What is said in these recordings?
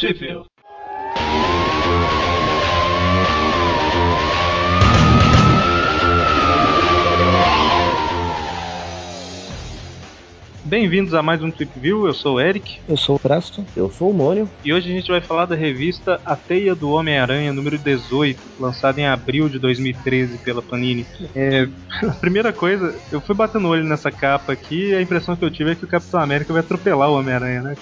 Sheffield. Bem-vindos a mais um Trip View, eu sou o Eric. Eu sou o Presto. Eu sou o Mônio. E hoje a gente vai falar da revista A Teia do Homem-Aranha, número 18, lançada em abril de 2013 pela Panini. É, a primeira coisa, eu fui batendo o olho nessa capa aqui e a impressão que eu tive é que o Capitão América vai atropelar o Homem-Aranha, né?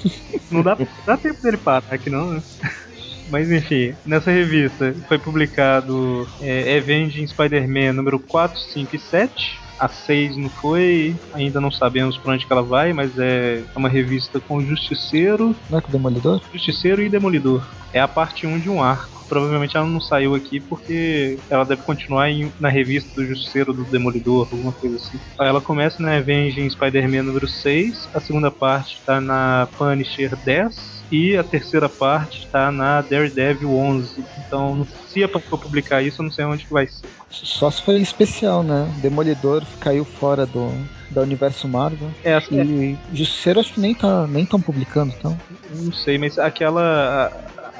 Não dá, dá tempo dele parar aqui não, né? Mas enfim, nessa revista foi publicado é, Avenging Spider-Man número 4, 5 e 7 a 6 não foi, ainda não sabemos pra onde que ela vai, mas é uma revista com Justiceiro. Não é com Demolidor? Justiceiro e Demolidor. É a parte 1 de um arco. Provavelmente ela não saiu aqui porque ela deve continuar em, na revista do Justiceiro do Demolidor, alguma coisa assim. Ela começa na Avenging Spider-Man número 6, a segunda parte tá na Punisher 10 e a terceira parte está na Daredevil 11. Então, se é pra publicar isso, eu não sei onde que vai ser. Só se foi especial, né? Demolidor caiu fora do, do universo Marvel. É, acho que E Justiceiro acho que nem tá nem tão publicando, então. não sei, mas aquela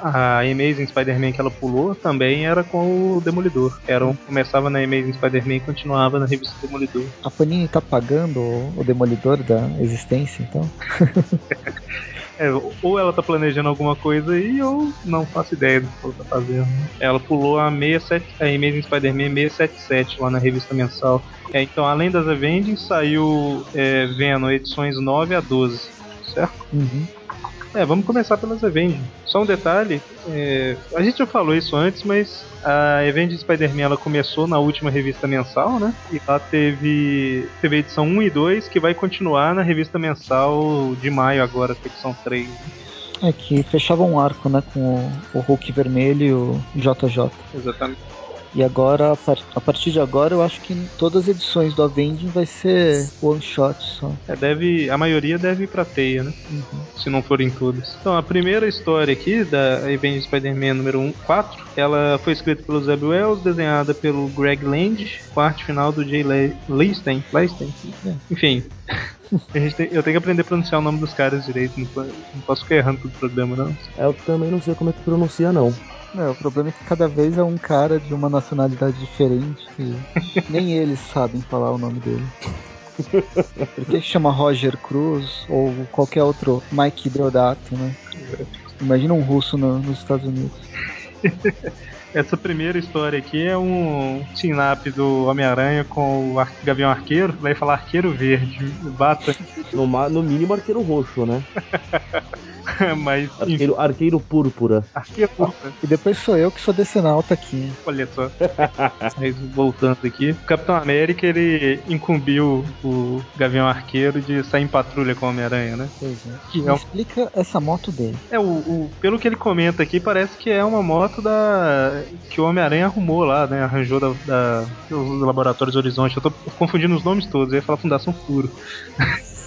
a, a Amazing Spider-Man que ela pulou também era com o Demolidor. Era um, começava na Amazing Spider-Man e continuava na revista Demolidor. A Panini tá pagando o, o Demolidor da existência, então. É, ou ela tá planejando alguma coisa aí, ou não faço ideia do que ela tá fazendo. Ela pulou a 67, a Amazing Spider-Man 677 lá na revista mensal. É, então, além das Avengers, saiu é, Venom edições 9 a 12, certo? Uhum. É, vamos começar pelas Avengers. Só um detalhe, é, a gente já falou isso antes, mas a Avengers Spider-Man ela começou na última revista mensal, né? E lá teve, teve a edição 1 e 2 que vai continuar na revista mensal de maio agora, a edição 3. É que fechava um arco, né? Com o, o Hulk vermelho e o JJ. Exatamente. E agora, a, par- a partir de agora, eu acho que em todas as edições do Avenging vai ser one shot só. É, deve, a maioria deve ir pra teia, né? Se não forem todas. Então, a primeira história aqui da Avengers Spider-Man número 1, 4, ela foi escrita pelo Zeb Wells, desenhada pelo Greg Land, com a arte final do Jay Le- Leisten. Leisten? É. Enfim. A gente tem- eu tenho que aprender a pronunciar o nome dos caras direito, não, não posso ficar errando todo o programa, não. É, Eu também não sei como é que pronuncia, não. É, o problema é que cada vez é um cara de uma nacionalidade diferente e nem eles sabem falar o nome dele. Por que chama Roger Cruz ou qualquer outro Mike Deodato, né? Imagina um russo no- nos Estados Unidos. Essa primeira história aqui é um team-up do Homem-Aranha com o Ar- Gavião Arqueiro, vai falar Arqueiro Verde, bata, No, no mínimo arqueiro roxo, né? mas Arqueiro, arqueiro púrpura. Arqueiro, E depois sou eu que sou decenalta aqui. hein? olha só. Mas voltando aqui, o Capitão América ele incumbiu o Gavião Arqueiro de sair em patrulha com o Homem-Aranha, né? Pois é. Que é, um- explica essa moto dele. é o, o- pelo que ele comenta aqui, parece que é uma moto da que o Homem-Aranha arrumou lá, né? Arranjou da, da- dos laboratórios Horizonte. Eu tô confundindo os nomes todos, eu ia falar Fundação Furo.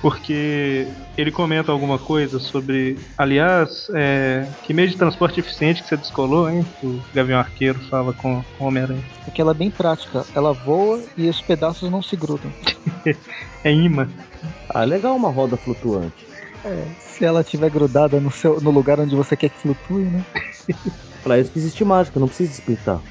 Porque ele comenta alguma coisa sobre. Aliás, é, que meio de transporte eficiente que você descolou, hein? O Gavião Arqueiro fala com, com o Homem-Aranha. Porque ela é bem prática. Ela voa e os pedaços não se grudam. É imã. Ah, legal uma roda flutuante. Se ela estiver grudada no, seu, no lugar onde você quer que flutue, né? Pra isso que existe mágica, não precisa explicar.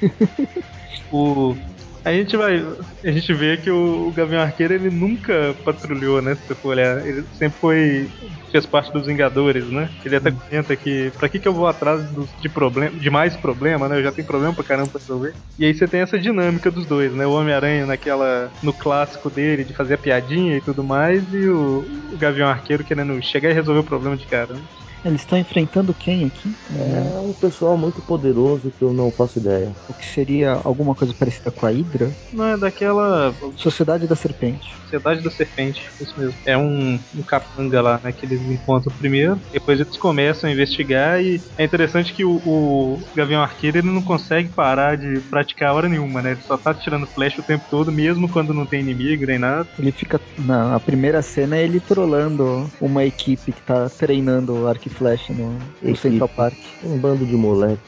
O. A gente vai. A gente vê que o, Gavião Arqueiro ele nunca patrulhou, né? Se você for olhar. Ele sempre foi. fez parte dos Vingadores, né? Ele até comenta que pra que, que eu vou atrás dos- de, problema, de mais problema, né? Eu já tenho problema pra caramba pra resolver. E aí você tem essa dinâmica dos dois, né? O Homem-Aranha naquela. no clássico dele de fazer a piadinha e tudo mais, e o, o Gavião Arqueiro querendo chegar e resolver o problema de cara. né? Eles estão enfrentando quem aqui? É um pessoal muito poderoso que eu não faço ideia. O que seria alguma coisa parecida com a Hydra? Não é daquela. Sociedade da Serpente. Sociedade da Serpente, isso mesmo. É um, um capanga lá, né, que eles encontram primeiro, depois eles começam a investigar e é interessante que o, o Gavião Arqueiro ele não consegue parar de praticar a hora nenhuma, né? Ele só tá tirando flecha o tempo todo, mesmo quando não tem inimigo nem nada. Ele fica. Na a primeira cena é ele trolando uma equipe que tá treinando arco e flecha no, no. Central Park. Um bando de moleque.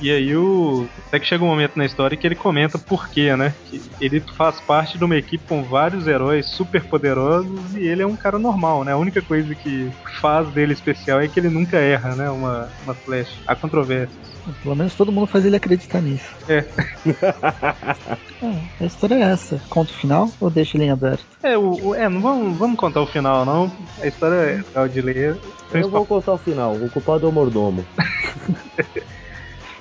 E aí o. Até que chega um momento na história que ele comenta por quê, né? Que ele faz parte de uma equipe com vários heróis super poderosos e ele é um cara normal, né? A única coisa que faz dele especial é que ele nunca erra, né? Uma, uma flecha. Há controvérsias. Pelo menos todo mundo faz ele acreditar nisso. É. É, a história é essa. Conta o final ou deixa ele em aberto? É, o, o- é não vamos, vamos contar o final, não. A história é legal de ler. Eu vou contar o final. O culpado é o mordomo.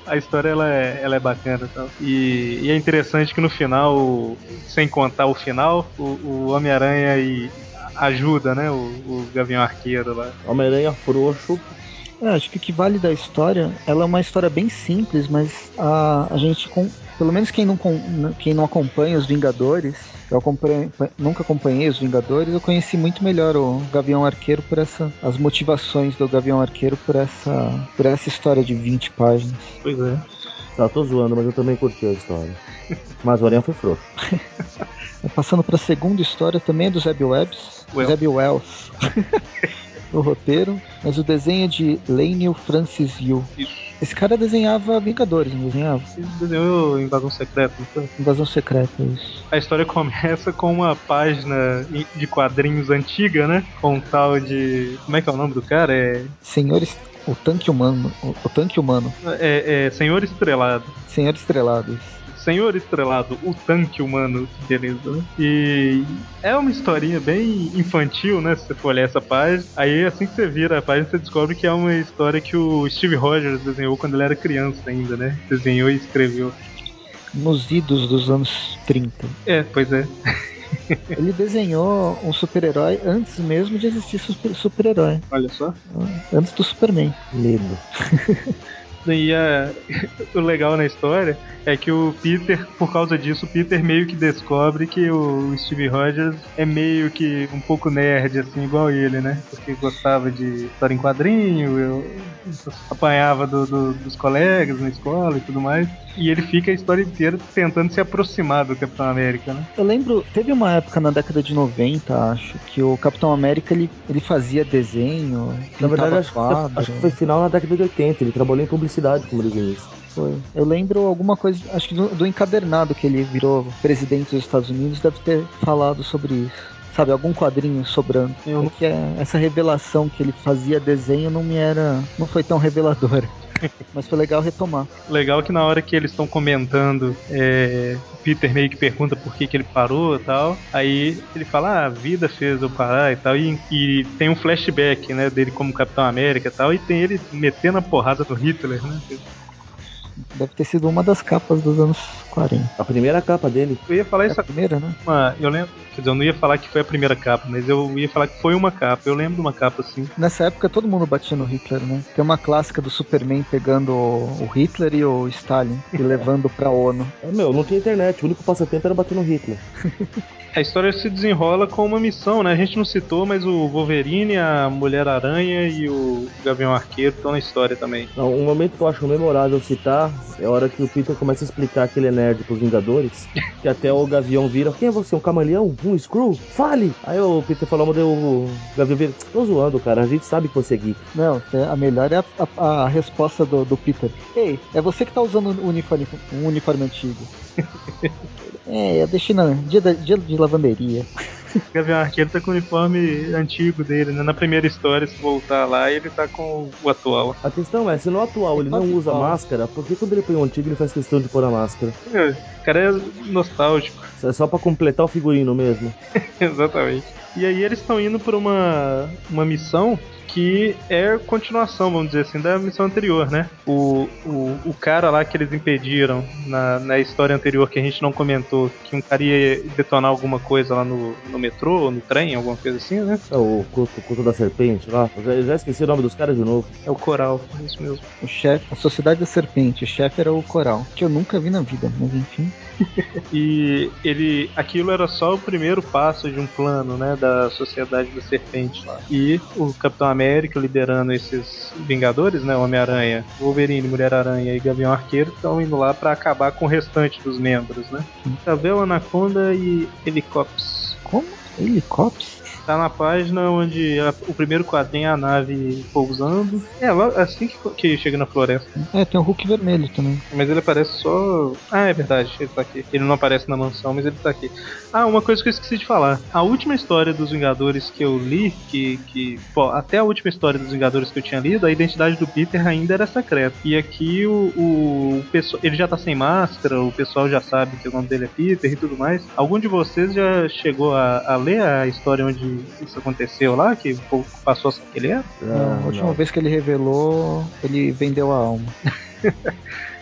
A história ela é, ela é bacana e tal. E, e é interessante que no final, sem contar o final, o, o Homem-Aranha e ajuda, né? O, o Gavião Arqueiro lá. Homem-Aranha frouxo. É, acho que o que vale da história, ela é uma história bem simples, mas a, a gente, com, pelo menos quem não, quem não acompanha os Vingadores, eu acompanhei- nunca acompanhei os Vingadores, eu conheci muito melhor o Gavião Arqueiro por essa, as motivações do Gavião Arqueiro por essa, por essa história de 20 páginas. Pois é. Tá, tô zoando, mas eu também curti a história. Mas o Aranha foi frouxo. Passando para a segunda história, também é do Zeb Wells, Wells. Zeb Wells, o roteiro, mas o desenho é de Leinil Francis Yu. Isso. Esse cara desenhava Vingadores, não desenhava? Ele desenhou Invasão Secreta, não foi? Invasão Secreta, isso. A história começa com uma página de quadrinhos antiga, né? Com um tal de. Como é que é o nome do cara? É. Senhores, o tanque humano, o, o tanque humano, É, é Senhor Estrelado. Senhor Estrelado. isso. Senhor Estrelado, o tanque humano, que beleza, né? E é uma historinha bem infantil, né? Se você for olhar essa página. Aí assim que você vira a página, você descobre que é uma história que o Steve Rogers desenhou quando ele era criança ainda, né? Desenhou e escreveu. Nos idos dos anos 30. É, pois é. Ele desenhou um super-herói antes mesmo de existir super- super-herói. Olha só. Antes do Superman. Medo. E a- o legal na história é que o Peter, por causa disso, o Peter meio que descobre que o Steve Rogers é meio que um pouco nerd, assim, igual ele, né? Porque gostava de história em quadrinho, eu apanhava do- do- dos colegas na escola e tudo mais. E ele fica a história inteira tentando se aproximar do Capitão América, né? Eu lembro, teve uma época na década de 90, acho, que o Capitão América ele, ele fazia desenho, Na verdade, acho quadro. acho que foi final na década de 80. Ele trabalhou em publicidade como desenhista. Foi. Eu lembro alguma coisa, acho que do, do encadernado que ele virou presidente dos Estados Unidos, deve ter falado sobre isso. Sabe, algum quadrinho sobrando. Eu Porque é- essa revelação que ele fazia desenho não me era. não foi tão reveladora. Mas foi legal retomar. Legal que na hora que eles estão comentando, é, Peter meio que pergunta por que, que ele parou e tal. Aí ele fala, ah, a vida fez eu parar e tal. E, e tem um flashback, né, dele como Capitão América e tal. E tem ele metendo a porrada no Hitler, né? Deve ter sido uma das capas dos anos 40. A primeira capa dele. Eu ia falar É isso a primeira, né? uma, eu lembro, quer dizer, eu não ia falar que foi a primeira capa, mas eu ia falar que foi uma capa. Eu lembro de uma capa assim. Nessa época todo mundo batia no Hitler, né? Tem uma clássica do Superman pegando o Hitler e o Stalin e levando pra ONU. É, meu, não tinha internet. O único passatempo era bater no Hitler. A história se desenrola com uma missão, né? A gente não citou, mas o Wolverine, a Mulher-Aranha e o Gavião Arqueiro estão na história também. Não, um momento que eu acho memorável citar é a hora que o Peter começa a explicar que ele é nerd pros Vingadores. Que até o Gavião vira: Quem é você? Um camaleão? Um Screw? Fale! Aí o Peter falou, o Gavião vira: Tô zoando, cara. A gente sabe que você é geek. Não, é- a melhor é a, a- a resposta do, do Peter. Ei, é você que tá usando um uniforme, um uniforme antigo. é, eu deixei na dia, da- dia de lavanderia. O Gavião Arqueiro tá com o uniforme antigo dele, né? Na primeira história, se voltar lá, ele tá com o atual. A questão é: se no atual ele não usa máscara, por que quando ele põe o antigo ele faz questão de pôr a máscara? É, O cara é nostálgico. É só pra completar o figurino mesmo. Exatamente. E aí eles estão indo pra uma, uma missão que é continuação, vamos dizer assim, da missão anterior, né? O, o, o cara lá que eles impediram na, na história anterior que a gente não comentou, que um cara ia detonar alguma coisa lá no, no metrô ou no trem, alguma coisa assim, né? É o culto, culto da serpente lá. Eu já, eu já esqueci o nome dos caras de novo. É o coral, é isso mesmo. O chefe, a Sociedade da Serpente, o chefe era o Coral, que eu nunca vi na vida, mas enfim. E ele, aquilo era só o primeiro passo de um plano, né, da Sociedade da Serpente lá. E o Capitão América liderando esses Vingadores, né, Homem-Aranha, Wolverine, Mulher-Aranha e Gavião Arqueiro estão indo lá para acabar com o restante dos membros, né? Cavel, Anaconda e Helicops. Como? Helicops? Tá na página onde a- o primeiro quadrinho é a nave pousando. É, lá- assim que, que chega na floresta. É, tem o Hulk vermelho também. Mas ele aparece só. Ah, é verdade, ele tá aqui. Ele não aparece na mansão, mas ele tá aqui. Ah, uma coisa que eu esqueci de falar. A última história dos Vingadores que eu li, que. que pô, até a última história dos Vingadores que eu tinha lido, a identidade do Peter ainda era secreta. E aqui o, o, o pessoal. Ele já tá sem máscara, o pessoal já sabe que o nome dele é Peter e tudo mais. Algum de vocês já chegou a, a ler a história onde isso aconteceu lá? Que o povo passou a saber que ele era? a última vez que ele revelou, ele vendeu a alma.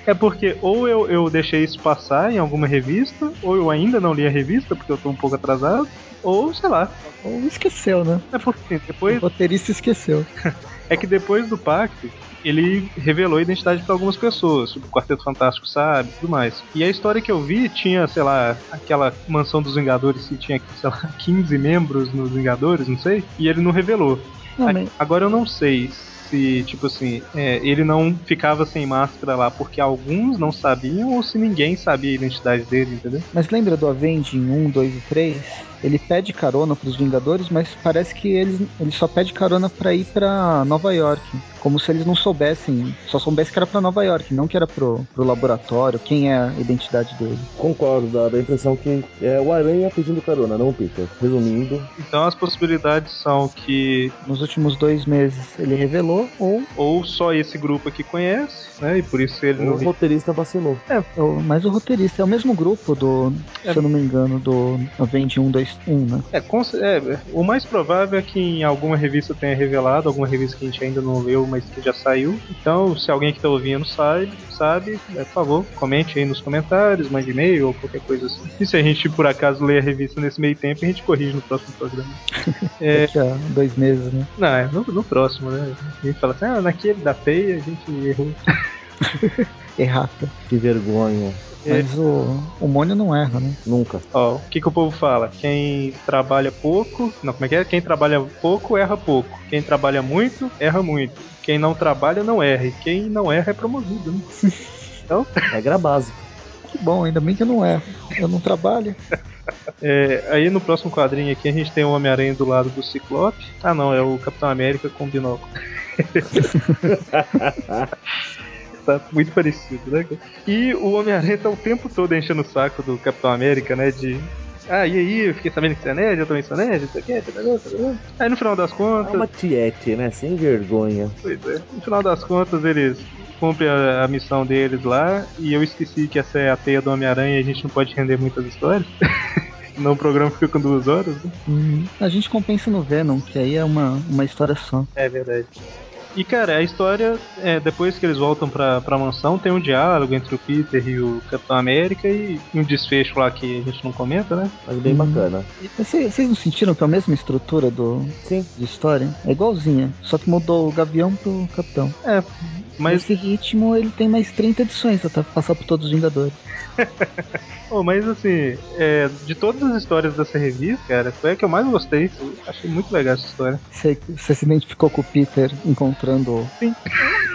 É porque ou eu, eu deixei isso passar em alguma revista, ou eu ainda não li a revista, porque eu tô um pouco atrasado, ou sei lá. Ou esqueceu, né? É porque O depois. roteirista esqueceu. É que depois do pacto, ele revelou a identidade para algumas pessoas, tipo, o Quarteto Fantástico sabe e tudo mais. E a história que eu vi tinha, sei lá, aquela mansão dos Vingadores que tinha, sei lá, 15 membros nos Vingadores, não sei, e ele não revelou. Não, mas, Agora eu não sei se, tipo assim, é, ele não ficava sem máscara lá porque alguns não sabiam ou se ninguém sabia a identidade dele, entendeu? mas lembra do Avenging 1, 2 e 3? Ele pede carona pros Vingadores, mas parece que eles, ele só pede carona pra ir pra Nova York. Como se eles não soubessem, só soubessem que era pra Nova York, não que era pro, pro laboratório, quem é a identidade dele. Concordo, dá da impressão que é o Aranha pedindo carona, não o Peter. Resumindo, Então as possibilidades são que Nos últimos dois meses ele revelou, ou, ou só esse grupo aqui conhece, né? E por isso ele o não. roteirista vacilou. ou mais o roteirista. É o mesmo grupo do, É. se eu não me engano, do Avenging 1, 2, 1, né? É, é, o mais provável é que em alguma revista tenha revelado, alguma revista que a gente ainda não leu, mas que já saiu. Então, se alguém que está ouvindo sabe, sabe, é, por favor, comente aí nos comentários, mande e-mail ou qualquer coisa assim. E se a gente por acaso ler a revista nesse meio tempo, a gente corrige no próximo programa. É, Daqui a dois meses, né? não, é no, no próximo, né? A gente fala assim, ah, naquele da teia a gente errou. Errata. Que vergonha. É. Mas o, o Mônio não erra, né? Nunca. Ó, o que, que o povo fala? Quem trabalha pouco. Não, como é que é? Quem trabalha pouco erra pouco. Quem trabalha muito, erra muito. Quem não trabalha, não erra. E quem não erra é promovido, né? Regra básica. Que bom, ainda bem que eu não erro. Eu não trabalho. É, aí no próximo quadrinho aqui a gente tem o Homem-Aranha do lado do Ciclope. Ah não, é o Capitão América com binóculo. tá muito parecido, né? E o Homem-Aranha tá o tempo todo enchendo o saco do Capitão América, né? De. Ah, e aí, eu fiquei sabendo que você é nerd, eu também sou nerd, não sei o quê, tarará, tarará. Aí no final das É contas. uma tiete, né? Sem vergonha. Pois é. No final das contas, eles cumprem a, a missão deles lá. E eu esqueci que essa é a teia do Homem-Aranha e a gente não pode render muitas histórias. Senão o programa fica com duas horas, né? Hum, a gente compensa no Venom, que aí é uma, uma história só. É verdade. E cara, a história, é, depois que eles voltam pra, pra mansão, tem um diálogo entre o Peter e o Capitão América e um desfecho lá que a gente não comenta, né? Mas bem Hum. bacana. Vocês, não sentiram que é a mesma estrutura do, Sim. de história? É igualzinha, só que mudou o Gavião pro Capitão. É, mas, Nesse ritmo, ele tem mais 30 edições até passar por todos os Vingadores. oh, mas assim, é, de todas as histórias dessa revista, cara, foi a que eu mais gostei. Achei muito legal essa história. Você, você se identificou com o Peter encontrando o Sim.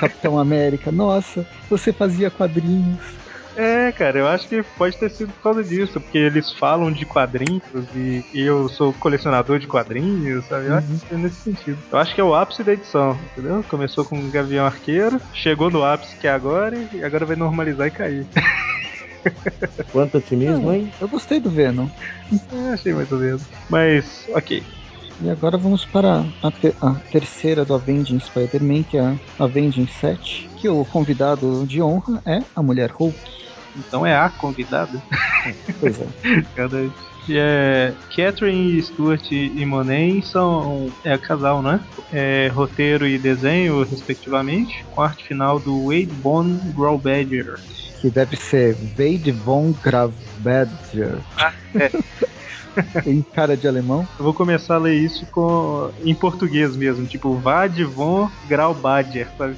Capitão América. Nossa, você fazia quadrinhos. É, cara, eu acho que pode ter sido por causa disso, porque eles falam de quadrinhos e, e eu sou colecionador de quadrinhos, sabe? Eu acho que é nesse sentido. Eu acho que é o ápice da edição, entendeu? Começou com o Gavião Arqueiro, chegou no ápice que é agora e agora vai normalizar e cair. Quanto otimismo, hein? Eu gostei do Venom. É, achei mais ou menos. Mas, ok. E agora vamos para a, te- a terceira do Avenging Spider-Man, que é a Avenging 7. Que o convidado de honra é a Mulher Hulk. Então é a convidada. Pois é. Cada... E é, Catherine, Stuart e Monet são é casal, né? É, roteiro e desenho, respectivamente, com arte final do Wade Von Growbadger. Que deve ser Wade von Gravbadger. Tem cara de alemão. Eu vou começar a ler isso com, em português mesmo, tipo Vad von Graubadger, sabe?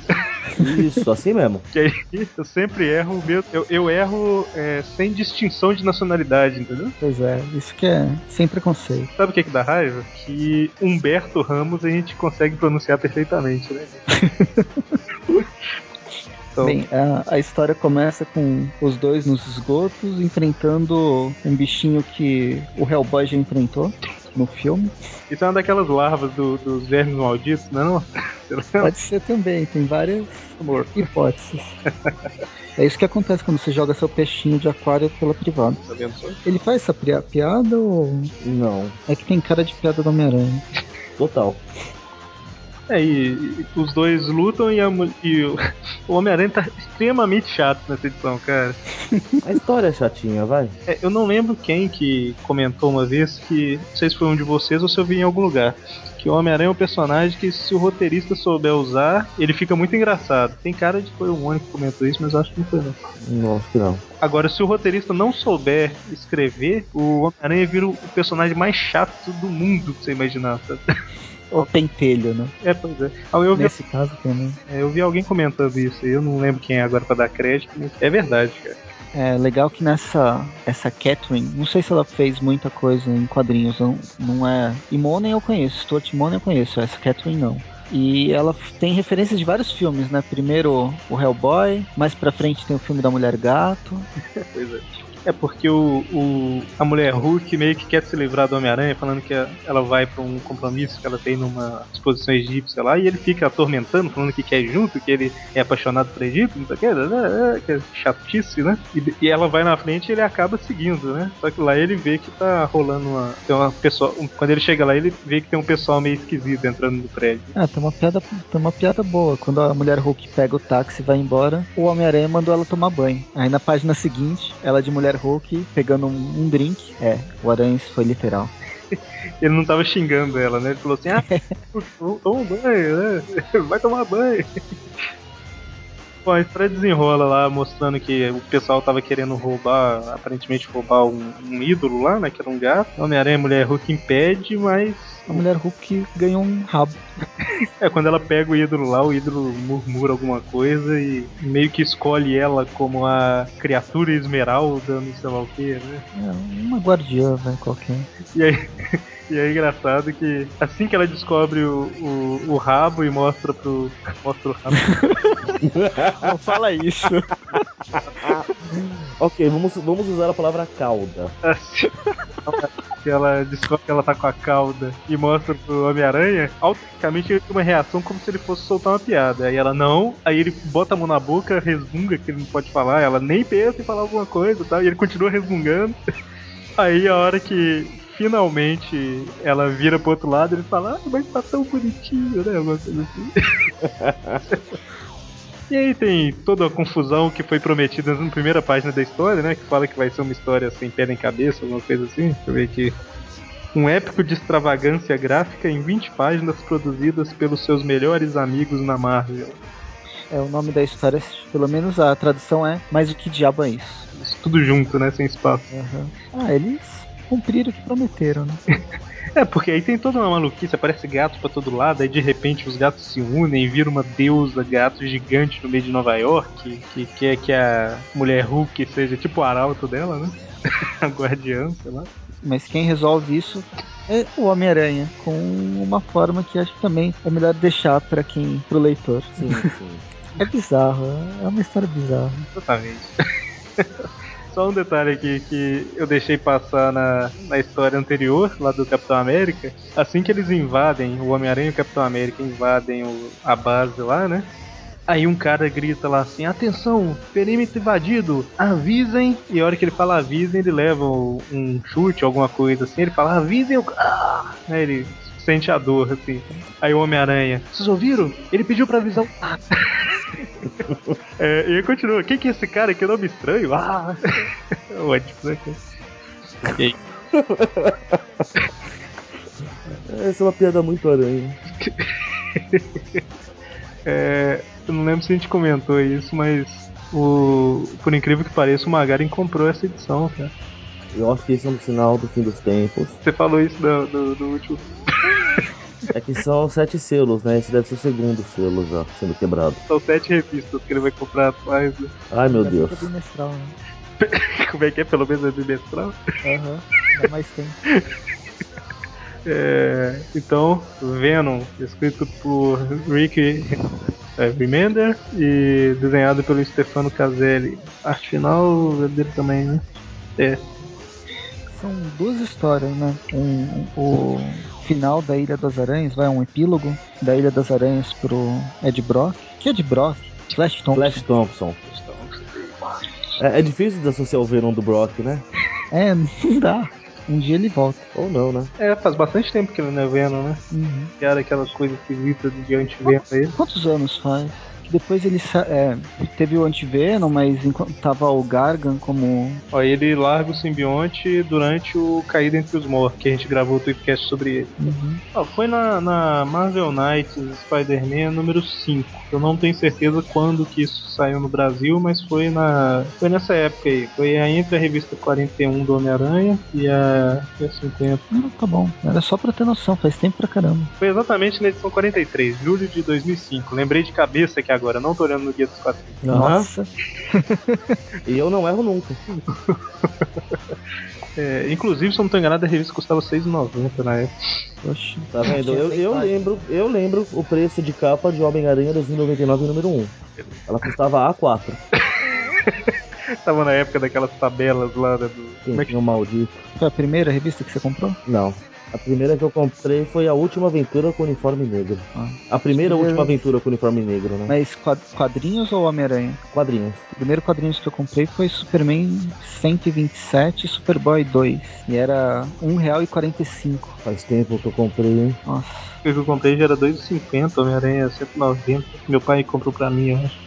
Isso, assim mesmo. Que aí eu sempre erro mesmo. Eu, eu erro é, sem distinção de nacionalidade, entendeu? Pois é, isso que é sem preconceito. Sabe o que, que dá raiva? Que Humberto Ramos a gente consegue pronunciar perfeitamente, né? Então, Bem, a, a história começa com os dois nos esgotos enfrentando um bichinho que o Hellboy já enfrentou. no filme. Isso é uma daquelas larvas do- dos vermes malditos, não é não? Lembra? Pode ser também, tem várias hipóteses. É isso que acontece quando você joga seu peixinho de aquário pela privada. Tá vendo só? Ele faz essa piada ou. Não, É que tem cara de piada do Homem-Aranha. total. É, e, e os dois lutam e, a e o, o Homem-Aranha tá extremamente chato nessa edição, cara. A história é chatinha, vai. É, eu não lembro quem que comentou uma vez que. Não sei se foi um de vocês ou se eu vi em algum lugar. Que o Homem-Aranha é um personagem que, se o roteirista souber usar, ele fica muito engraçado. Tem cara de que foi o único que comentou isso, mas acho que não foi, não. Não, acho que não. Agora, se o roteirista não souber escrever, o Homem-Aranha vira o personagem mais chato do mundo que você imaginar, sabe? Ou pentelho, né? É, pois é. Ah, Eu vi, Nesse caso também. é, eu vi alguém comentando isso, eu não lembro quem é agora pra dar crédito, mas é verdade, cara. É legal que nessa essa Catherine, não sei se ela fez muita coisa em quadrinhos, não, não é. Imonen eu conheço, Stuart Imonen eu conheço, essa Catherine não. E ela tem referências de vários filmes, né? Primeiro o Hellboy, mais pra frente tem o filme da Mulher Gato. Pois é. É porque o, o- a mulher Hulk meio que quer se livrar do Homem-Aranha, falando que ela vai pra um compromisso que ela tem numa exposição egípcia lá, e ele fica atormentando, falando que quer ir junto, que ele é apaixonado por Egito, não sei o que, né, é, que é chatice, né? E, e ela vai na frente e ele acaba seguindo, né? Só que lá ele vê que tá rolando uma. Tem uma pessoa. um- quando ele chega lá, ele vê que tem um pessoal meio esquisito entrando no prédio. Ah, tem uma piada, tem uma piada boa. Quando a mulher Hulk pega o táxi e vai embora, o Homem-Aranha mandou ela tomar banho. Aí na página seguinte, ela de mulher Hulk pegando um, um drink. É, o Aranha foi literal. Ele não tava xingando ela, né? Ele falou assim: ah, toma um banho, né? Vai tomar banho. Bom, a história desenrola lá, mostrando que o pessoal tava querendo roubar, aparentemente roubar um, um ídolo lá, né? Que era um gato. Homem-Aranha Mulher Hulk impede, mas. A mulher Hulk ganhou um rabo. É, quando ela pega o ídolo lá, o ídolo murmura alguma coisa e meio que escolhe ela como a criatura esmeralda, não sei lá o que, né? É, uma guardiã, velho, qualquer. E aí, e é engraçado que assim que ela descobre o, o, o rabo e mostra pro. Mostra o rabo. Não fala isso. Ok, vamos, vamos usar a palavra cauda. assim, que ela descobre que ela tá com a cauda e mostra pro Homem-Aranha, automaticamente ele tem uma reação como se ele fosse soltar uma piada. Aí ela não, aí ele bota a mão na boca, resmunga que ele não pode falar, ela nem pensa em falar alguma coisa e tal, e ele continua resmungando. Aí a hora que finalmente ela vira pro outro lado, ele fala, ah, mas tá tão bonitinho, né? Alguma coisa assim. E aí tem toda a confusão que foi prometida na primeira página da história, né? Que fala que vai ser uma história sem pé nem cabeça, alguma coisa assim. Deixa eu ver aqui. Um épico de extravagância gráfica em 20 páginas produzidas pelos seus melhores amigos na Marvel. É o nome da história, pelo menos a tradução é Mas o que diabo é isso? Isso tudo junto, né? Sem espaço. Aham. Ah, eles cumpriram o que prometeram, né? É, porque aí tem toda uma maluquice, aparece gato pra todo lado, aí de repente os gatos se unem e vira uma deusa gato gigante no meio de Nova York, que quer que a mulher Hulk seja tipo o arauto dela, né? a guardiã, sei lá. Mas quem resolve isso é o Homem-Aranha, com uma forma que acho que também é melhor deixar pra quem, pro leitor. Sim, sim. É bizarro, é uma história bizarra. Exatamente. Só um detalhe aqui que eu deixei passar na, na história anterior, lá do Capitão América. Assim que eles invadem, o Homem-Aranha e o Capitão América invadem o- a base lá, né? Aí um cara grita lá assim: Atenção, perímetro invadido, avisem. E a hora que ele fala avisem, ele leva um chute, alguma coisa assim. Ele fala avisem o. Ah! Aí ele sente a dor assim. Aí o Homem-Aranha: Vocês ouviram? Ele pediu pra avisar o. É, e aí continua, quem que é esse cara? Que nome estranho? Ah! Ótimo, né? cara? E aí, Essa é uma piada muito aranha. é, eu não lembro se a gente comentou isso, mas o, por incrível que pareça, o Magarin comprou essa edição, cara. Eu acho que isso é um sinal do fim dos tempos. Você falou isso do, do, do último. É que são sete selos, né? Esse deve ser o segundo selo já sendo quebrado. São sete revistas que ele vai comprar atrás. né? Ai meu Dá Deus. bimestral, né? Como é que é? Pelo menos é bimestral. Aham, dá mais tempo. É, então, Venom, escrito por Rick é, Remender e desenhado pelo Stefano Caselli. Arte final é dele também, né? É. são duas histórias, né? Um, o final da Ilha das Aranhas, vai um epílogo da Ilha das Aranhas pro Ed Brock. Que Ed Brock? Flash Thompson. Flash Thompson. É, é difícil de associar o Venom do Brock, né? É, não dá. Um dia ele volta. Ou não, né? É, faz bastante tempo que ele não é Venom, né? Uhum. Era aquela coisa esquisita de anti-Venom aí. Quantos anos faz? Que depois ele é, teve o Antivenom, mas tava o Gargan como. Ó, ele larga o simbionte durante o Caída Entre os Mortos, que a gente gravou o tweetcast sobre ele. Uhum. Ó, foi na, na Marvel Knights Spider-Man número 5. Eu não tenho certeza quando que isso saiu no Brasil, mas foi na foi nessa época aí. Foi a- entre a revista 41 do Homem-Aranha e a, e a 50. Não, tá bom. Era só pra ter noção, faz tempo pra caramba. Foi exatamente na edição 43, julho de 2005. Lembrei de cabeça aqui agora, não tô olhando no guia dos quadrinhos. Nossa. E eu não erro nunca. É, inclusive, se eu não tô enganado, a revista custava R$ 6,90 na época. Oxe. Tá vendo? Eu, eu lembro, eu lembro o preço de capa de Homem-Aranha 2099 número 1. Ela custava A4. Tava na época daquelas tabelas lá do. Quem Como é que tinha um maldito. Foi a primeira revista que você comprou? Não. A primeira que eu comprei foi a última aventura com uniforme negro. Ah. A primeira última aventura com uniforme negro, né? Mas quad- quadrinhos ou Homem-Aranha? Quadrinhos. O primeiro quadrinhos que eu comprei foi Superman 127 e Superboy 2. E era R$1,45. Faz tempo que eu comprei, hein? Nossa. O que eu comprei já era 2,50, Homem-Aranha 190. Meu pai comprou pra mim, eu acho.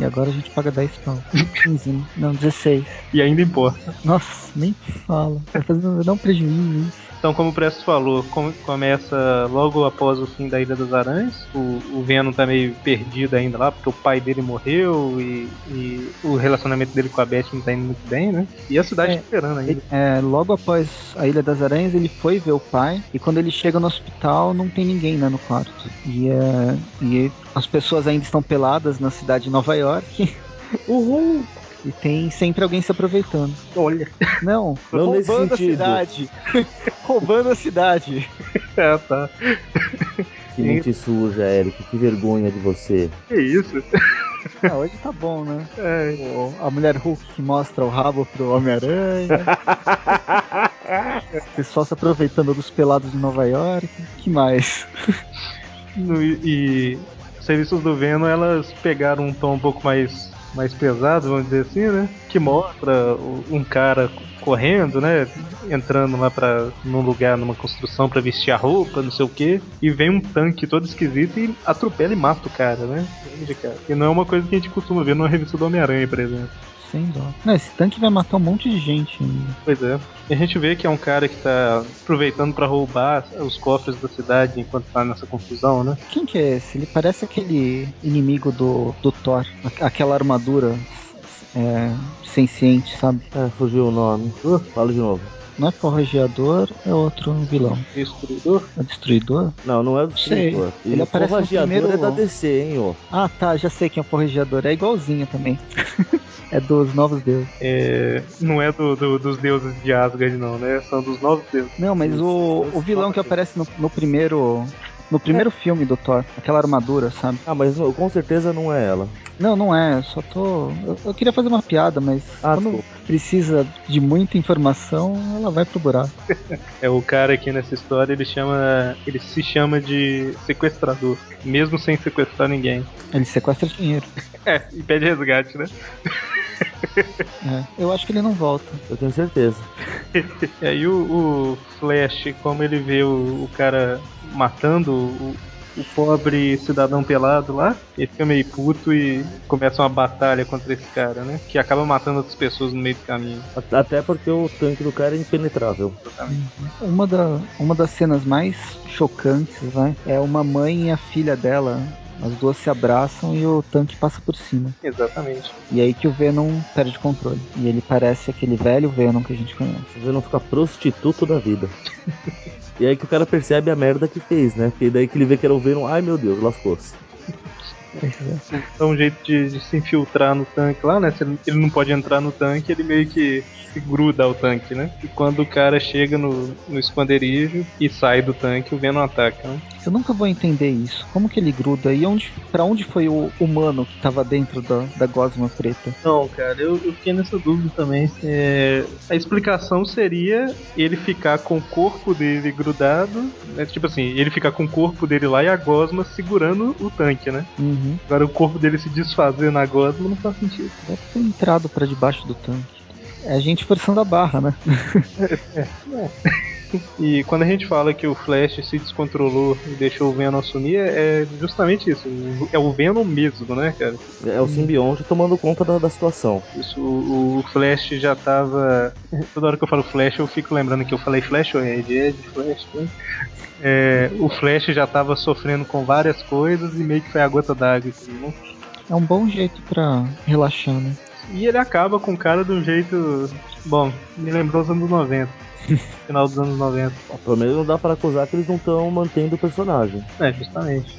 E agora a gente paga 10 pau. 15, né? não, 16. E ainda importa. Nossa, nem fala. Vai, fazer, um prejuízo isso. Então, como o Presto falou, com- começa logo após o fim da Ilha das Aranhas. O, o Venom tá meio perdido ainda lá, porque o pai dele morreu e, e o relacionamento dele com a Beth não tá indo muito bem, né? E a cidade É, tá esperando ainda. Ele- é, logo após a Ilha das Aranhas, ele foi ver o pai. E quando ele chega no hospital, não tem ninguém né, no quarto. E, é, e as pessoas ainda estão peladas na cidade de Nova York. Uhul! E tem sempre alguém se aproveitando. Olha. Não, Não nesse roubando a cidade. roubando a cidade. É, tá. Que mente suja, Eric. Que vergonha de você. Que isso? Ah, hoje tá bom, né? É, a mulher Hulk que mostra o rabo pro Homem-Aranha. o pessoal se aproveitando dos pelados de Nova York. que mais? No- e serviços do Venom elas pegaram um tom um pouco mais, mais pesado, vamos dizer assim, né? Que mostra um cara correndo, né? Entrando lá para num lugar, numa construção pra vestir a roupa, não sei o que, e vem um tanque todo esquisito e atropela e mata o cara, né? Cara? E não é uma coisa que a gente costuma ver numa revista do Homem-Aranha, por exemplo. Sem dó. Não, esse tanque vai matar um monte de gente ainda. Pois é. E a gente vê que é um cara que tá aproveitando pra roubar os cofres da cidade enquanto tá nessa confusão, né? Quem que é esse? Ele parece aquele inimigo do, do Thor. Aqu- Aquela armadura é, senciente, sabe? É, fugiu o nome. Uh, fala de novo. Não é forrageador, é outro vilão. Destruidor. É destruidor? Não, não é o Sei. Destruidor. Ele E o aparece no Forrageador primeiro- é da DC, hein, ó. Ah, tá, já sei quem é o forrageador. É igualzinho também. é dos novos deuses. É, não é do, do- dos deuses de Asgard, não, né? São dos novos deuses. Não, mas o, o vilão que aparece no, no primeiro. No primeiro filme do Thor, aquela armadura, sabe? Ah, mas com certeza não é ela. Não, não é, eu só tô. Eu, eu queria fazer uma piada, mas Ah, quando desculpa. precisa de muita informação, ela vai pro buraco. É o cara aqui nessa história, ele chama. Ele se chama de sequestrador, mesmo sem sequestrar ninguém. Ele sequestra dinheiro. É, e pede resgate, né? É, eu acho que ele não volta. Eu tenho certeza. E aí o, o Flash, como ele vê o, o cara matando o, o pobre cidadão pelado lá, ele fica meio puto e começa uma batalha contra esse cara, né? Que acaba matando outras pessoas no meio do caminho. Até porque o tanque do cara é impenetrável. Uma, da, uma das cenas mais chocantes, vai, é uma mãe e a filha dela. As duas se abraçam e o tanque passa por cima. Exatamente. E aí que o Venom perde o controle. E ele parece aquele velho Venom que a gente conhece. Você não fica prostituto da vida. e aí que o cara percebe a merda que fez, né? Porque daí que ele vê que era o Venom, ai meu Deus, lascou-se. É. Então um jeito de, de se infiltrar no tanque lá, né? Se ele, ele não pode entrar no tanque, ele meio que se gruda ao tanque, né? E quando o cara chega no, no esconderijo e sai do tanque, o Venom ataca, né? Eu nunca vou entender isso. Como que ele gruda? E onde, pra onde foi o humano que tava dentro da, da gosma preta? Não, cara, eu, eu fiquei nessa dúvida também. É, a explicação seria ele ficar com o corpo dele grudado, né? Tipo assim, ele ficar com o corpo dele lá e a gosma segurando o tanque, né? Uhum. Agora o corpo dele se desfazer na gosma não faz sentido. Deve ter entrado pra debaixo do tanque. É a gente forçando a barra, né? E quando a gente fala que o Flash se descontrolou e deixou o Venom assumir, é justamente isso. É o Venom mesmo, né, cara? É o simbionte tomando conta da, da situação. Isso, o, o Flash já tava. Toda hora que eu falo Flash, eu fico lembrando que eu falei Flash ou Ed, Ed, Flash, né? É, o Flash já tava sofrendo com várias coisas e meio que foi a gota d'água aqui, né? É um bom jeito pra relaxar, né? E ele acaba com o cara de um jeito. Bom, me lembrou os anos 90. Final dos anos 90. Pelo menos não dá pra acusar que eles não estão mantendo o personagem. É, justamente.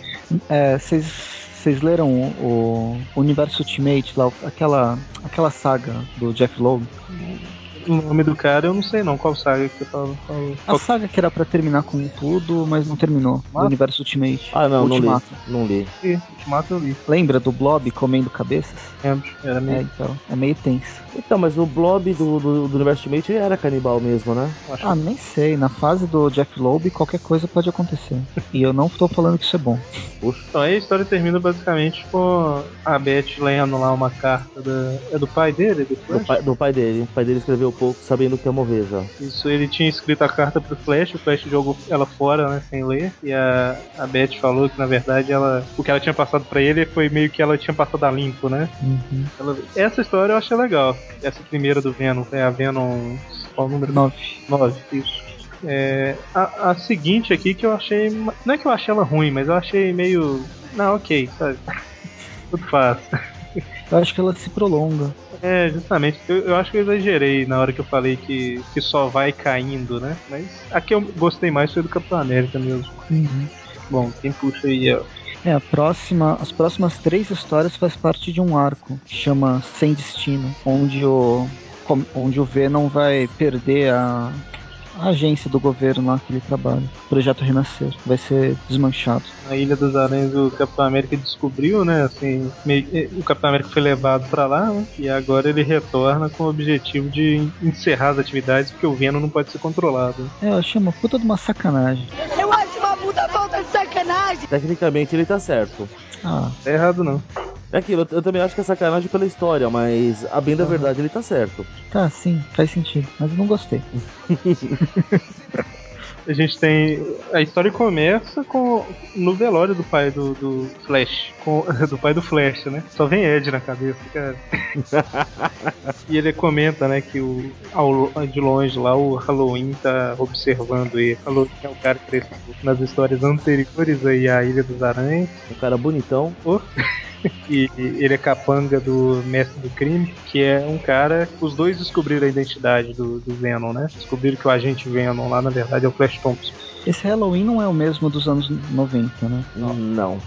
É, vocês vocês leram o, o Universo Ultimate, lá, aquela, aquela saga do Jeff Loeb? O nome do cara eu não sei não, qual saga que você falou? Qual... A saga que era pra terminar com tudo, mas não terminou. Do Ultimato? Universo Ultimate. Ah, não, Ultimato. não li. Não li. Ultimato eu li, Lembra do Blob comendo cabeças? lembro. Era É, meio. então. É meio tenso. Então, mas o blob do, do, do Universo Ultimate era canibal mesmo, né? acho Ah, nem sei. Na fase do Jeff Loeb, qualquer coisa pode acontecer. E eu não tô falando que isso é bom. Puxa. Então aí a história termina basicamente com a Beth lendo lá uma carta da. É do pai dele? Do Do pai, do pai dele. O pai dele escreveu pouco, sabendo que ia morrer já. Isso, ele tinha escrito a carta pro Flash, o Flash jogou ela fora, né, sem ler. E a, a Beth falou que na verdade ela. O que ela tinha passado pra ele foi meio que ela tinha passado a limpo, né? Uhum. Ela- essa história eu achei legal. Essa primeira do Venom, é a Venom. Qual o número? Nove. 9, isso. É, a, a seguinte aqui que eu achei. Não é que eu achei ela ruim, mas eu achei meio. Não, ok, sabe? Tudo faz. Eu acho que ela se prolonga. É, justamente. Eu, eu acho que eu exagerei na hora que eu falei que, que só vai caindo, né? Mas a que eu gostei mais foi do Capitão América mesmo. Uhum. Bom, quem puxa aí ó. É, a próxima, as próximas três histórias faz parte de um arco que chama Sem Destino, onde o, onde o Venom vai perder a agência do governo lá que ele trabalha. O projeto Renascer. Vai ser desmanchado. Na Ilha dos Aranhas o Capitão América descobriu, né? Assim, meio- o Capitão América foi levado pra lá, né? E agora ele retorna com o objetivo de encerrar as atividades, porque o Venom não pode ser controlado. É, eu achei uma puta de uma sacanagem. Eu acho uma puta falta de sacanagem. Tecnicamente ele tá certo. Ah, tá errado não. É aquilo, eu, eu também acho que é sacanagem pela história, mas a bem da verdade ele tá certo. tá, sim, faz sentido. Mas eu não gostei. A gente tem. A história começa com. no velório do pai do, do Flash. Com, do pai do Flash, né? Só vem Ed na cabeça, cara. e ele comenta, né, que o, ao, de longe lá o Halloween tá observando ele. Halloween é o cara que cresceu nas histórias anteriores aí à Ilha dos Aranhas. Um cara bonitão. E ele é capanga do Mestre do Crime, que é um cara. Os dois descobriram a identidade do, do Venom, né? Descobriram que o agente Venom lá, na verdade, é o Flash Thompson. Esse Halloween não é o mesmo dos anos 90, né? Não.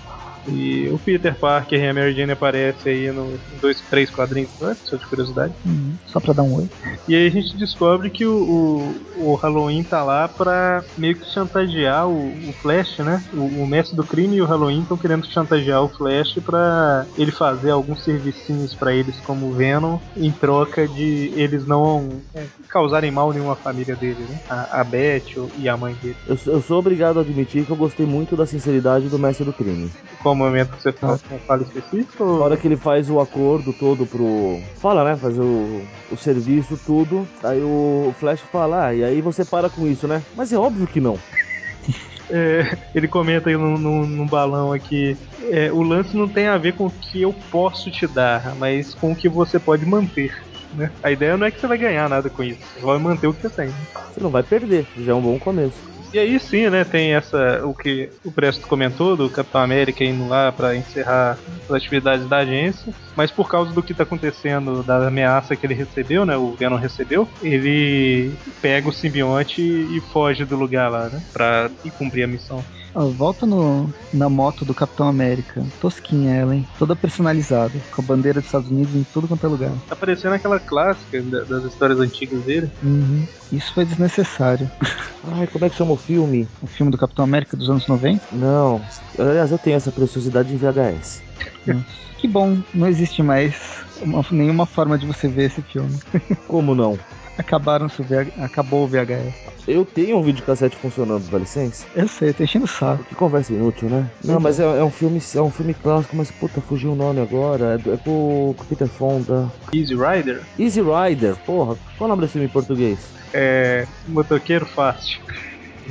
E o Peter Parker e a Mary Jane aparecem aí no em dois, três quadrinhos antes, só de curiosidade. Hum, só pra dar um oi. E aí a gente descobre que o, o, o Halloween tá lá pra meio que chantagear o, o Flash, né? O, o mestre do crime e o Halloween estão querendo chantagear o Flash pra ele fazer alguns servicinhos pra eles como Venom, em troca de eles não é, causarem mal nenhuma família dele, né? A, a Beth e a mãe dele. Eu, eu sou obrigado a admitir que eu gostei muito da sinceridade do mestre do crime. Qual momento que você fala, fala específica? Na Ou... hora que ele faz o acordo todo pro. Fala, né? Fazer o, o serviço, tudo. Aí o Flash fala, ah, e aí você para com isso, né? Mas é óbvio que não. É, ele comenta aí num, num- num balão aqui. é, o lance não tem a ver com o que eu posso te dar, mas com o que você pode manter. né? A ideia não é que você vai ganhar nada com isso, você vai manter o que você tem. Você não vai perder, já é um bom começo. E aí sim, né, tem essa o que o Presto comentou do Capitão América indo lá pra encerrar as atividades da agência, mas por causa do que tá acontecendo, da ameaça que ele recebeu, né, o Venom recebeu, ele pega o simbionte e foge do lugar lá, né, pra ir cumprir a missão. Volta no, na moto do Capitão América. Tosquinha ela, hein? Toda personalizada, com a bandeira dos Estados Unidos em tudo quanto é lugar. Tá parecendo aquela clássica da- das histórias antigas dele. Uhum. Isso foi desnecessário. Ai, como é que chama o filme? O filme do Capitão América dos anos 90? Não. Aliás, eu tenho essa preciosidade de VHS. Que bom, não existe mais uma- nenhuma forma de você ver esse filme. Como não? Acabaram o VH... Acabou o VHS. Eu tenho um videocassete funcionando, dá licença? Eu sei, tô enchendo o saco. Que conversa inútil, né? Não, mas é, é um filme, é um filme clássico, mas puta, fugiu o nome agora. É, é com o Peter Fonda. Easy Rider Easy Rider, porra. Qual é o nome desse filme em português? é motoqueiro fácil.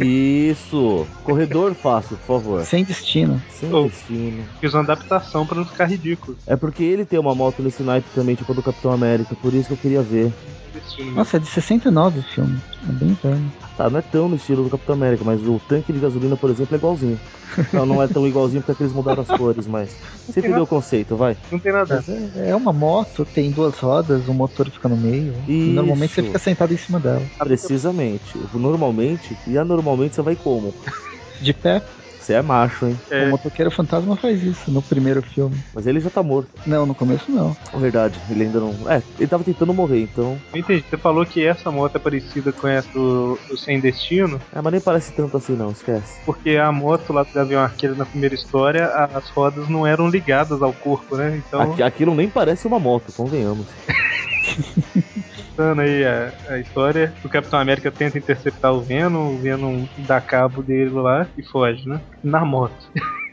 Isso! Corredor fácil, por favor. Sem destino. Sem Oh. destino. Fiz uma adaptação pra não ficar ridículo. É porque ele tem uma moto nesse naipe também, tipo a do Capitão América, por isso que eu queria ver. Destino. Nossa, é de 69 o filme. É bem velho. Tá, não é tão no estilo do Capitão América, mas o tanque de gasolina, por exemplo, é igualzinho. Não, não é tão igualzinho porque eles mudaram as cores, mas. Você entendeu o conceito, vai? Não tem nada. Mas é, é uma moto, tem duas rodas, o motor fica no meio. E Isso. normalmente você fica sentado em cima dela. Precisamente. Normalmente, e anormalmente você vai como? De pé, Você é macho, hein? É. o motoqueiro fantasma faz isso no primeiro filme. Mas ele já tá morto. Não, no começo não. É verdade, ele ainda não. É, ele tava tentando morrer, então. Não entendi. Você falou que essa moto é parecida com essa do, do Sem Destino, É, mas nem parece tanto assim, não, esquece. porque a moto lá do Gavião Arqueiro na primeira história, as rodas não eram ligadas ao corpo, né? Então, Aqui- aquilo nem parece uma moto, convenhamos. contando aí a, a história, o Capitão América tenta interceptar o Venom, o Venom dá cabo dele lá e foge, né? Na moto.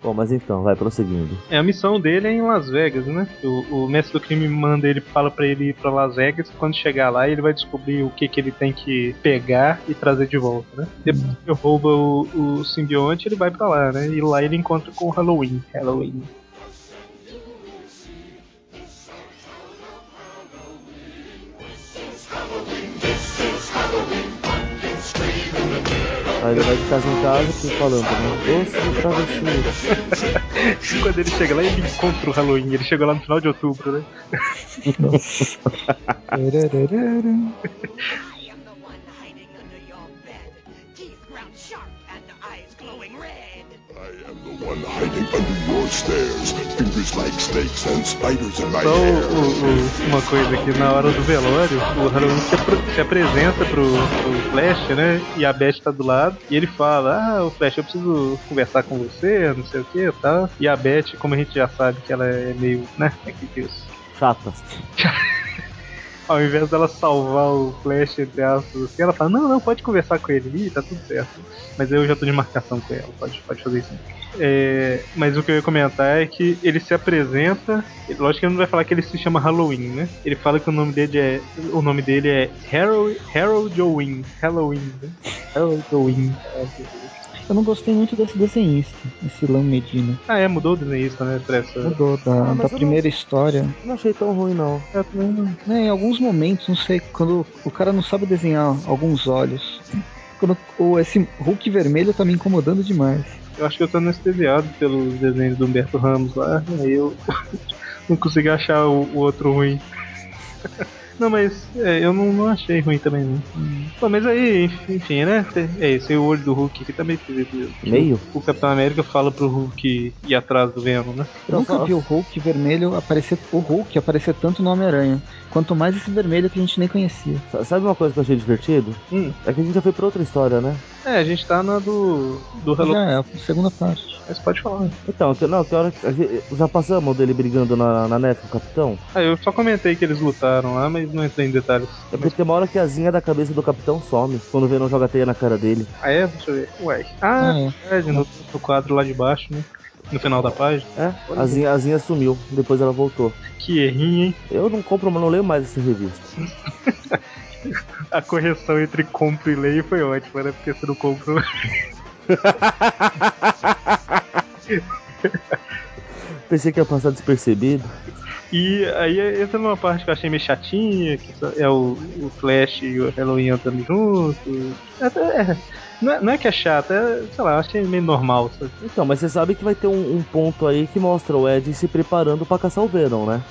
Bom, mas então, vai prosseguindo. É, a missão dele é em Las Vegas, né? O, o mestre do crime manda ele, fala pra ele ir pra Las Vegas. Quando chegar lá, ele vai descobrir o que, que ele tem que pegar e trazer de volta, né? Depois que rouba o, o simbionte, ele vai pra lá, né? E lá ele encontra com o Halloween. Halloween. Aí ele vai de casa em casa e falando, né? Doce travessura. Quando ele chega lá, ele encontra o Halloween. Ele chegou lá no final de outubro, né? Só o- o- o- uma coisa aqui, na hora do velório, o Halloween se, apro- se apresenta pro, pro Flash, né? E a Beth tá do lado. E ele fala: Ah, o Flash, eu preciso conversar com você, não sei o que tá. E a Beth, como a gente já sabe que ela é meio, né? É que diz? Chata. Ao invés dela salvar o Flash, entre aspas, assim, ela fala: Não, não, pode conversar com ele. Ih, tá tudo certo. Mas eu já tô de marcação com ela, pode, pode fazer isso. É, mas o que eu ia comentar é que ele se apresenta. Lógico que ele não vai falar que ele se chama Halloween, né? Ele fala que o nome dele é. O nome dele é Harold, Harold. Halloween, né? Harold. Eu não gostei muito desse desenhista, esse Lam Medina. Ah, é, mudou o desenhista, né? Pra essa. Mudou da, Ah, da eu não- primeira história. Não achei tão ruim, não. É, também não- Né, em alguns momentos, não sei, quando o cara não sabe desenhar alguns olhos. Quando o, esse Hulk vermelho tá me incomodando demais. Eu acho que eu tô anestesiado pelos desenhos do Humberto Ramos lá. Aí eu não consegui achar o, o outro ruim. Não, mas é, eu não, não achei ruim também, não. Bom, mas aí, enfim, né? É isso, aí o olho do Hulk aqui tá meio esquisito mesmo. Meio? O Capitão América fala pro Hulk ir atrás do Venom, né? Eu nunca vi o Hulk vermelho aparecer, o Hulk aparecer tanto no Homem-Aranha. Quanto mais esse vermelho que a gente nem conhecia. Sa- Sabe uma coisa que eu achei divertido? Hum. É que a gente já foi pra outra história, né? É, a gente tá na do. do Halloween. Já é, a segunda parte. Mas pode falar. Então, que, não, que hora já passamos dele brigando na, na neve com o capitão? Ah, eu só comentei que eles lutaram lá, mas não entrei em detalhes. É porque tem uma hora que a zinha da cabeça do capitão some quando o Venom joga teia na cara dele. Ah, é? Deixa eu ver. Uai. Ah, Ah, é. é, no, no quadro lá de baixo, né? No final da página. É, a zinha, a zinha sumiu, depois ela voltou. Que errinho, hein? Eu não compro, mas não leio mais essa revista. A correção entre compro e leio foi ótima, né? Porque você não comprou. Pensei que ia passar despercebido. E aí entra numa parte que eu achei meio chatinha, que é o, o Flash e o Halloween andando juntos. É, não, é, não é que é chato, é, sei lá, eu achei meio normal, sabe? Então, mas você sabe que vai ter um, um ponto aí que mostra o Ed se preparando pra caçar o Venom, né?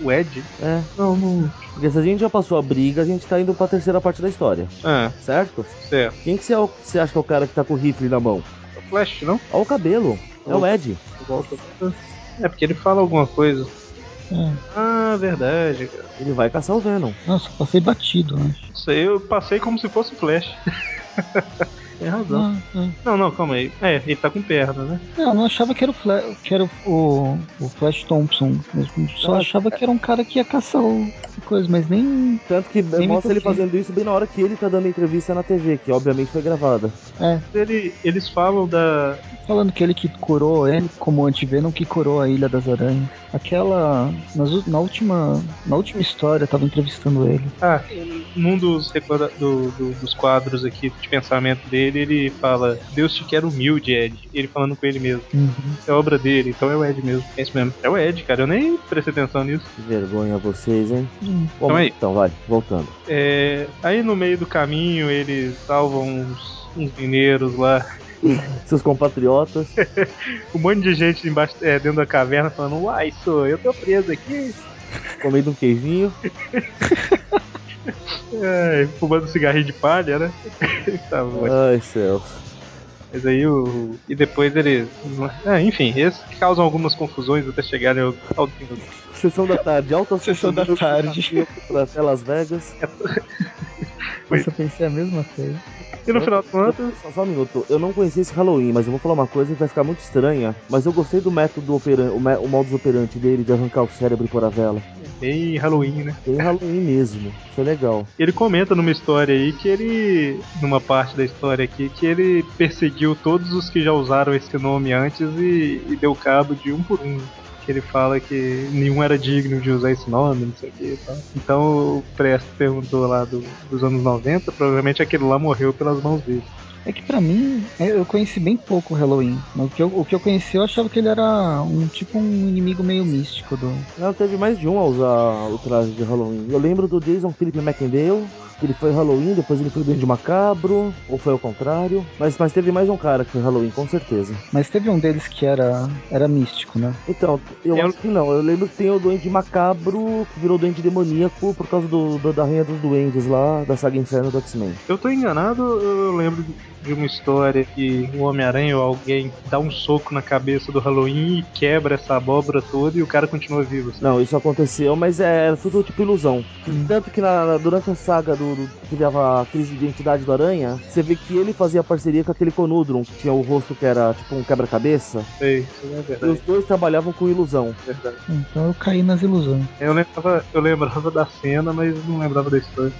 O Ed? É. Não, não. Porque se a gente já passou a briga, a gente tá indo pra terceira parte da história, Ah, certo? certo. Quem que você, é o- você acha que é o cara que tá com o rifle na mão? Flash, não? Olha o cabelo. É o Ed. É, porque ele fala alguma coisa. É. Ah, verdade, cara. Ele vai caçar o Venom. Nossa, passei batido, né? Isso aí eu passei como se fosse Flash. Tem razão. Ah, ah. Não, não, calma aí. É, ele tá com perna, né? Não, eu não achava que era o Flash, que era o, o, Flash Thompson. Eu só Ah, achava que era um cara que ia caçar o coisa, mas nem. Tanto que Nem mostra ele fazendo isso bem na hora que ele tá dando entrevista na TV, que obviamente foi gravada. É, Ele, eles falam da. falando que ele que curou, ele como antivenom que curou a Ilha das Aranhas. Aquela. nas na última. Na última história, eu tava entrevistando ele. Ah, num dos, recorda- do- do- dos quadros aqui de pensamento dele, ele fala: Deus te quer humilde, Ed. Ele falando com ele mesmo. Uhum. É obra dele, então é o Ed mesmo. É isso mesmo. É o Ed, cara. Eu nem prestei atenção nisso. Que vergonha vocês, hein? Hum. Bom, Então aí. então vai, voltando. É, aí no meio do caminho eles salvam uns, uns mineiros lá. Seus compatriotas. Um monte de gente embaixo, é, dentro da caverna falando: Uai, sou eu tô preso aqui. comendo um queijinho. É, fumando cigarrinho de palha, né? tá bom. Ai, céus. Mas aí o. E depois eles. É, enfim, eles causam algumas confusões até chegarem ao, ao fim do. Sessão da tarde, alta Sessão da tarde. Pra até Las Vegas. Eu pensei a mesma coisa. E no final de contas, Só, só um minuto, eu não conheci esse Halloween, mas eu vou falar uma coisa que vai ficar muito estranha. Mas eu gostei do método operante, o, o modus operandi dele de arrancar o cérebro e pôr a vela. bem Halloween, né? Tem Halloween mesmo, isso é legal. Ele comenta numa história aí que ele. Numa parte da história aqui, que ele perseguiu todos os que já usaram esse nome antes e, e deu cabo de um por um. Que ele fala que nenhum era digno de usar esse nome, não sei o que tal. Então o Presto perguntou lá do- dos anos 90, provavelmente aquele lá morreu pelas mãos dele. É que pra mim, eu conheci bem pouco o Halloween. Mas o que, eu, o que eu conheci, eu achava que ele era um tipo um inimigo meio místico do. Não, teve mais de um a usar o traje de Halloween. Eu lembro do Jason Philip McIndale, que ele foi Halloween, depois ele foi Duende Macabro, ou foi ao contrário. Mas, mas teve mais um cara que foi Halloween, com certeza. Mas teve um deles que era, era místico, né? Então, eu Eu- acho que não. Eu lembro que tem o Duende Macabro, que virou Duende Demoníaco por causa do, do- da Rainha dos Duendes lá, da saga Inferno do X-Men. Eu tô enganado, eu lembro de uma história que o Homem-Aranha ou alguém dá um soco na cabeça do Halloween e quebra essa abóbora toda e o cara continua vivo. assim. Não, isso aconteceu, mas é, era tudo tipo ilusão. Tanto que na- durante a saga do, do que dava a crise de identidade do Aranha, você vê que ele fazia parceria com aquele Conudrum, que tinha o rosto que era tipo um quebra-cabeça. Sei, isso não é E verdade. os dois trabalhavam com ilusão. verdade. Então eu caí nas ilusões. Eu lembrava, eu lembrava da cena, mas não lembrava da história.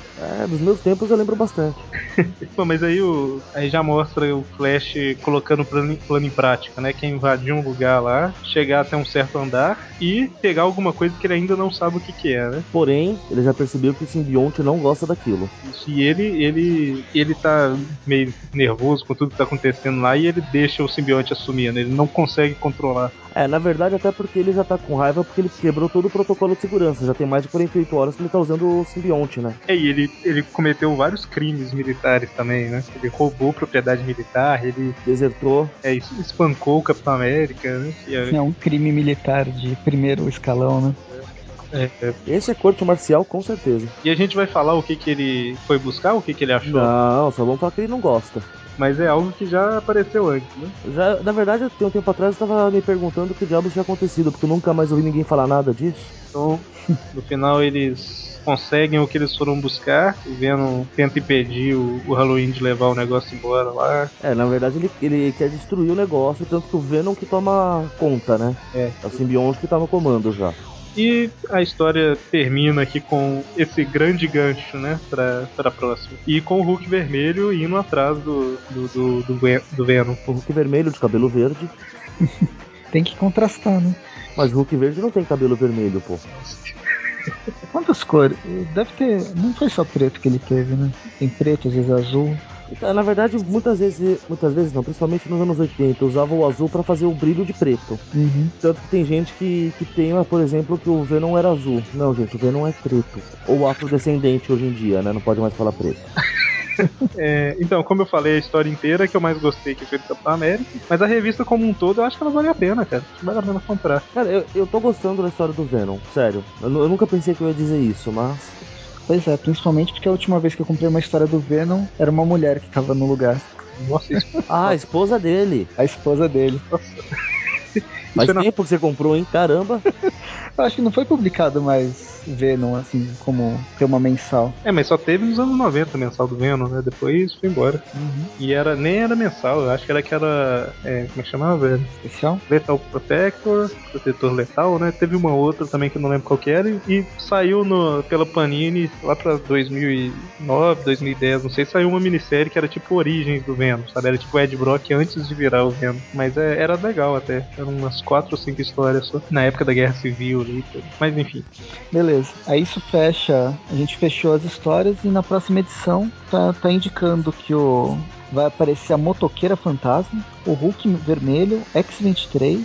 É, dos meus tempos eu lembro bastante. Pô, mas aí, o, aí já mostra o Flash colocando o plano, em- plano em prática, né? Que é invadir um lugar lá, chegar até um certo andar e pegar alguma coisa que ele ainda não sabe o que, que é, né? Porém, ele já percebeu que o simbionte não gosta daquilo. Isso, E ele, ele, ele tá meio nervoso com tudo que tá acontecendo lá e ele deixa o simbionte assumir, né? Ele não consegue controlar. É, na verdade, até porque ele já tá com raiva porque ele quebrou todo o protocolo de segurança. Já tem mais de 48 horas que ele tá usando o simbionte, né? É, e ele, ele cometeu vários crimes militares também, né? Ele roubou propriedade militar, ele Desertou. é, es- espancou o Capitão América, né? E, é, É um crime militar de primeiro escalão, né? é, é. Esse é corte marcial, com certeza. E a gente vai falar o que, que ele foi buscar, o que, que ele achou, Não, só vamos falar que ele não gosta. Mas é algo que já apareceu antes, né? Já, na verdade, tem um tempo atrás eu tava me perguntando o que diabos tinha acontecido, porque eu nunca mais ouvi ninguém falar nada disso. Então, no final eles conseguem o que eles foram buscar, o Venom tenta impedir o, o Halloween de levar o negócio embora lá. É, na verdade ele, ele quer destruir o negócio, tanto que o Venom que toma conta, né? É. É o simbionte que tá no comando já. E a história termina aqui com esse grande gancho, né, pra, pra próxima. E com o Hulk vermelho indo atrás do, do, do, do, do Venom. O Hulk vermelho de cabelo verde, Tem que contrastar, né? mas o Hulk verde não tem cabelo vermelho, pô. Quantas cores? Deve ter. Não foi só preto que ele teve, né? Tem preto, às vezes azul. Então, Na verdade, muitas vezes, muitas vezes não, principalmente nos anos 80, usava o azul pra fazer o brilho de preto. Uhum. Tanto que tem gente que, que tem, ah, por exemplo, que o Venom era azul. Não, gente, o Venom é preto. Ou afrodescendente hoje em dia, né? Não pode mais falar preto. É, então, como eu falei, a história inteira que eu mais gostei que foi do Capitão América. Mas a revista como um todo, eu acho que ela vale a pena, cara. Acho que vale a pena comprar. Cara, eu, eu tô gostando da história do Venom, sério. Eu, eu nunca pensei que eu ia dizer isso, mas. Pois é, principalmente porque a última vez que eu comprei uma história do Venom era uma mulher que tava no lugar. Nossa, isso Ah, a esposa dele. A esposa dele. Faz na- tempo que você comprou, hein? Caramba. Eu acho que não foi publicado mais Venom, assim, como tema mensal. É, mas só teve nos anos 90 mensal do Venom, né? Depois foi embora. E era, nem era mensal, eu acho que era aquela. É, como é que chamava, velho? Especial? Lethal Protector, Protetor Letal, né? Teve uma outra também que eu não lembro qual que era. E, e saiu no, pela Panini lá pra 2009, 2010, não sei, saiu uma minissérie que era tipo Origens do Venom, sabe? Era tipo Ed Brock antes de virar o Venom. Mas é, era legal até. Eram umas 4 ou 5 histórias só. Na época da Guerra Civil ali. e tudo. Mas enfim. Beleza. Aí isso fecha. A gente fechou as histórias e na próxima edição tá, tá indicando que o. Vai aparecer a motoqueira fantasma, o Hulk vermelho, X-23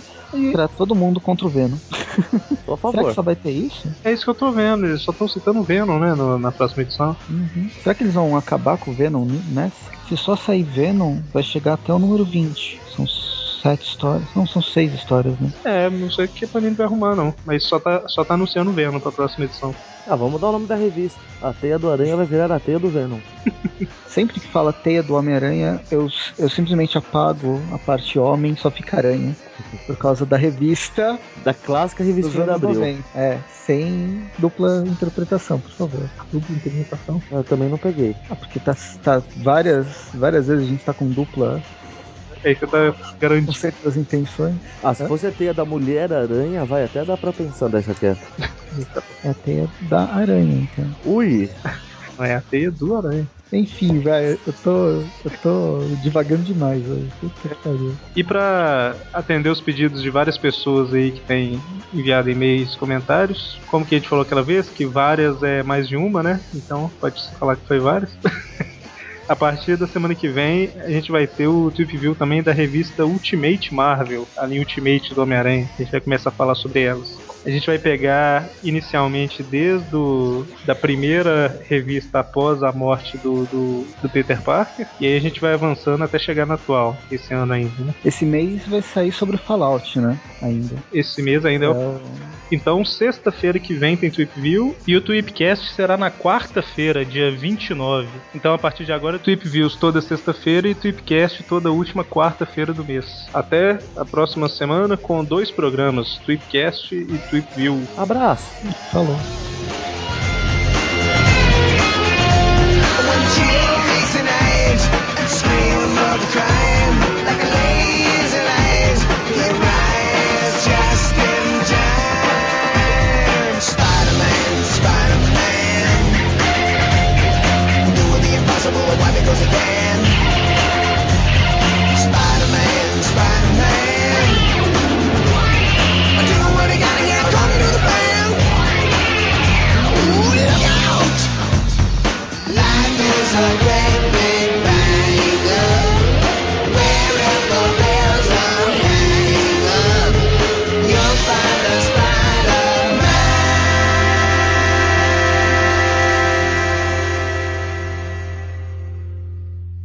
pra todo mundo contra o Venom. Tô a Será que favor. só vai ter isso? É isso que eu tô vendo, eles só estão citando o Venom, né? no- na próxima edição. Uhum. Será que eles vão acabar com o Venom nessa? Se só sair Venom, vai chegar até o número 20. São sete histórias. Não, são seis histórias, né? É, não sei o que a Panini vai arrumar, não. Mas só tá, só tá anunciando o Venom pra próxima edição. Ah, vamos mudar o nome da revista. A Teia do Aranha vai virar a Teia do Venom. Sempre que fala teia do Homem-Aranha, eu, eu simplesmente apago a parte homem, só fica aranha. Por causa da revista Da clássica dos revistinha da Abril. 90. É, sem dupla interpretação, por favor. Dupla interpretação. Eu também não peguei. Ah, porque tá, tá várias, várias vezes a gente tá com dupla Aí você tá com garantindo. certas intenções. Ah, se fosse a Teia da Mulher Aranha, vai até dar pra pensar dessa quieto. É a teia da aranha, então. Ui! Não é a teia do aranha. Enfim, velho, eu tô. Eu tô divagando demais, velho. E pra atender os pedidos de várias pessoas aí que têm enviado e-mails, comentários, como que a gente falou aquela vez, que várias é mais de uma, né? Então pode falar que foi várias. A partir da semana que vem, a gente vai ter o Trip View também da revista Ultimate Marvel, a linha Ultimate do Homem-Aranha. A gente vai começar a falar sobre elas. A gente vai pegar inicialmente desde o, da primeira revista após a morte do, do, do Peter Parker, e aí a gente vai avançando até chegar na atual, esse ano ainda, né? Esse mês vai sair sobre o Fallout, né? Ainda. Esse mês ainda é o Então, Então, sexta-feira que vem tem Tweep View e o Tweepcast será na quarta-feira, dia 29. Então, a partir de agora, Tweep Views toda sexta-feira e Tweepcast toda última quarta-feira do mês. Até a próxima semana com dois programas, Tweepcast e Tweep View. Abraço! falou. Spider-Man, Spider-Man, doing the impossible, why because he can. away